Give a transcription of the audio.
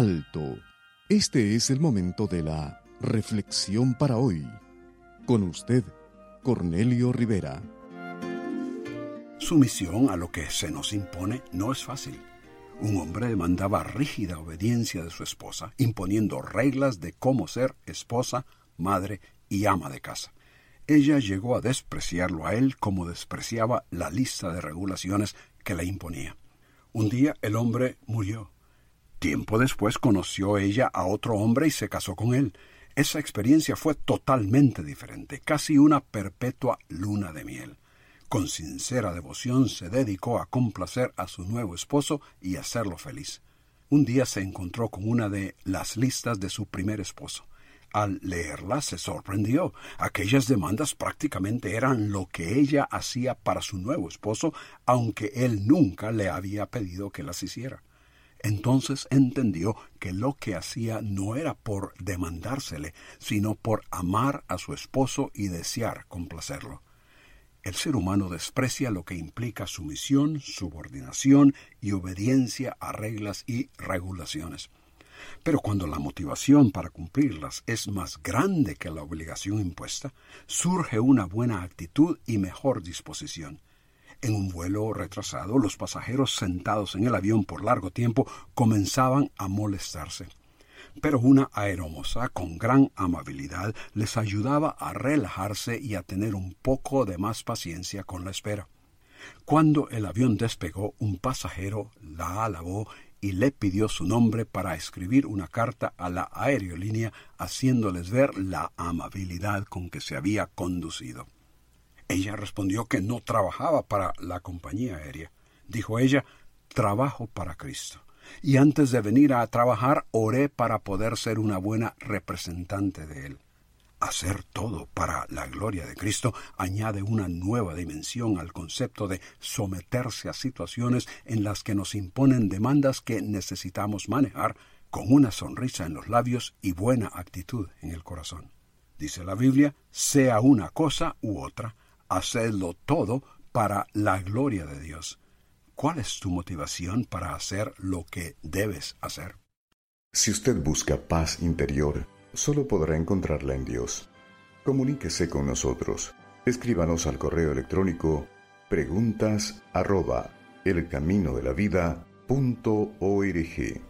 Alto. Este es el momento de la reflexión para hoy. Con usted, Cornelio Rivera. Sumisión a lo que se nos impone no es fácil. Un hombre demandaba rígida obediencia de su esposa, imponiendo reglas de cómo ser esposa, madre y ama de casa. Ella llegó a despreciarlo a él como despreciaba la lista de regulaciones que le imponía. Un día el hombre murió. Tiempo después conoció ella a otro hombre y se casó con él. Esa experiencia fue totalmente diferente, casi una perpetua luna de miel. Con sincera devoción se dedicó a complacer a su nuevo esposo y hacerlo feliz. Un día se encontró con una de las listas de su primer esposo. Al leerla se sorprendió. Aquellas demandas prácticamente eran lo que ella hacía para su nuevo esposo, aunque él nunca le había pedido que las hiciera. Entonces entendió que lo que hacía no era por demandársele, sino por amar a su esposo y desear complacerlo. El ser humano desprecia lo que implica sumisión, subordinación y obediencia a reglas y regulaciones. Pero cuando la motivación para cumplirlas es más grande que la obligación impuesta, surge una buena actitud y mejor disposición. En un vuelo retrasado, los pasajeros sentados en el avión por largo tiempo comenzaban a molestarse. Pero una aeromoza con gran amabilidad les ayudaba a relajarse y a tener un poco de más paciencia con la espera. Cuando el avión despegó, un pasajero la alabó y le pidió su nombre para escribir una carta a la aerolínea haciéndoles ver la amabilidad con que se había conducido. Ella respondió que no trabajaba para la compañía aérea. Dijo ella, trabajo para Cristo. Y antes de venir a trabajar, oré para poder ser una buena representante de Él. Hacer todo para la gloria de Cristo añade una nueva dimensión al concepto de someterse a situaciones en las que nos imponen demandas que necesitamos manejar con una sonrisa en los labios y buena actitud en el corazón. Dice la Biblia, sea una cosa u otra, hacedlo todo para la gloria de Dios. ¿Cuál es tu motivación para hacer lo que debes hacer? Si usted busca paz interior, solo podrá encontrarla en Dios. Comuníquese con nosotros. Escríbanos al correo electrónico preguntas arroba elcaminodelavida.org.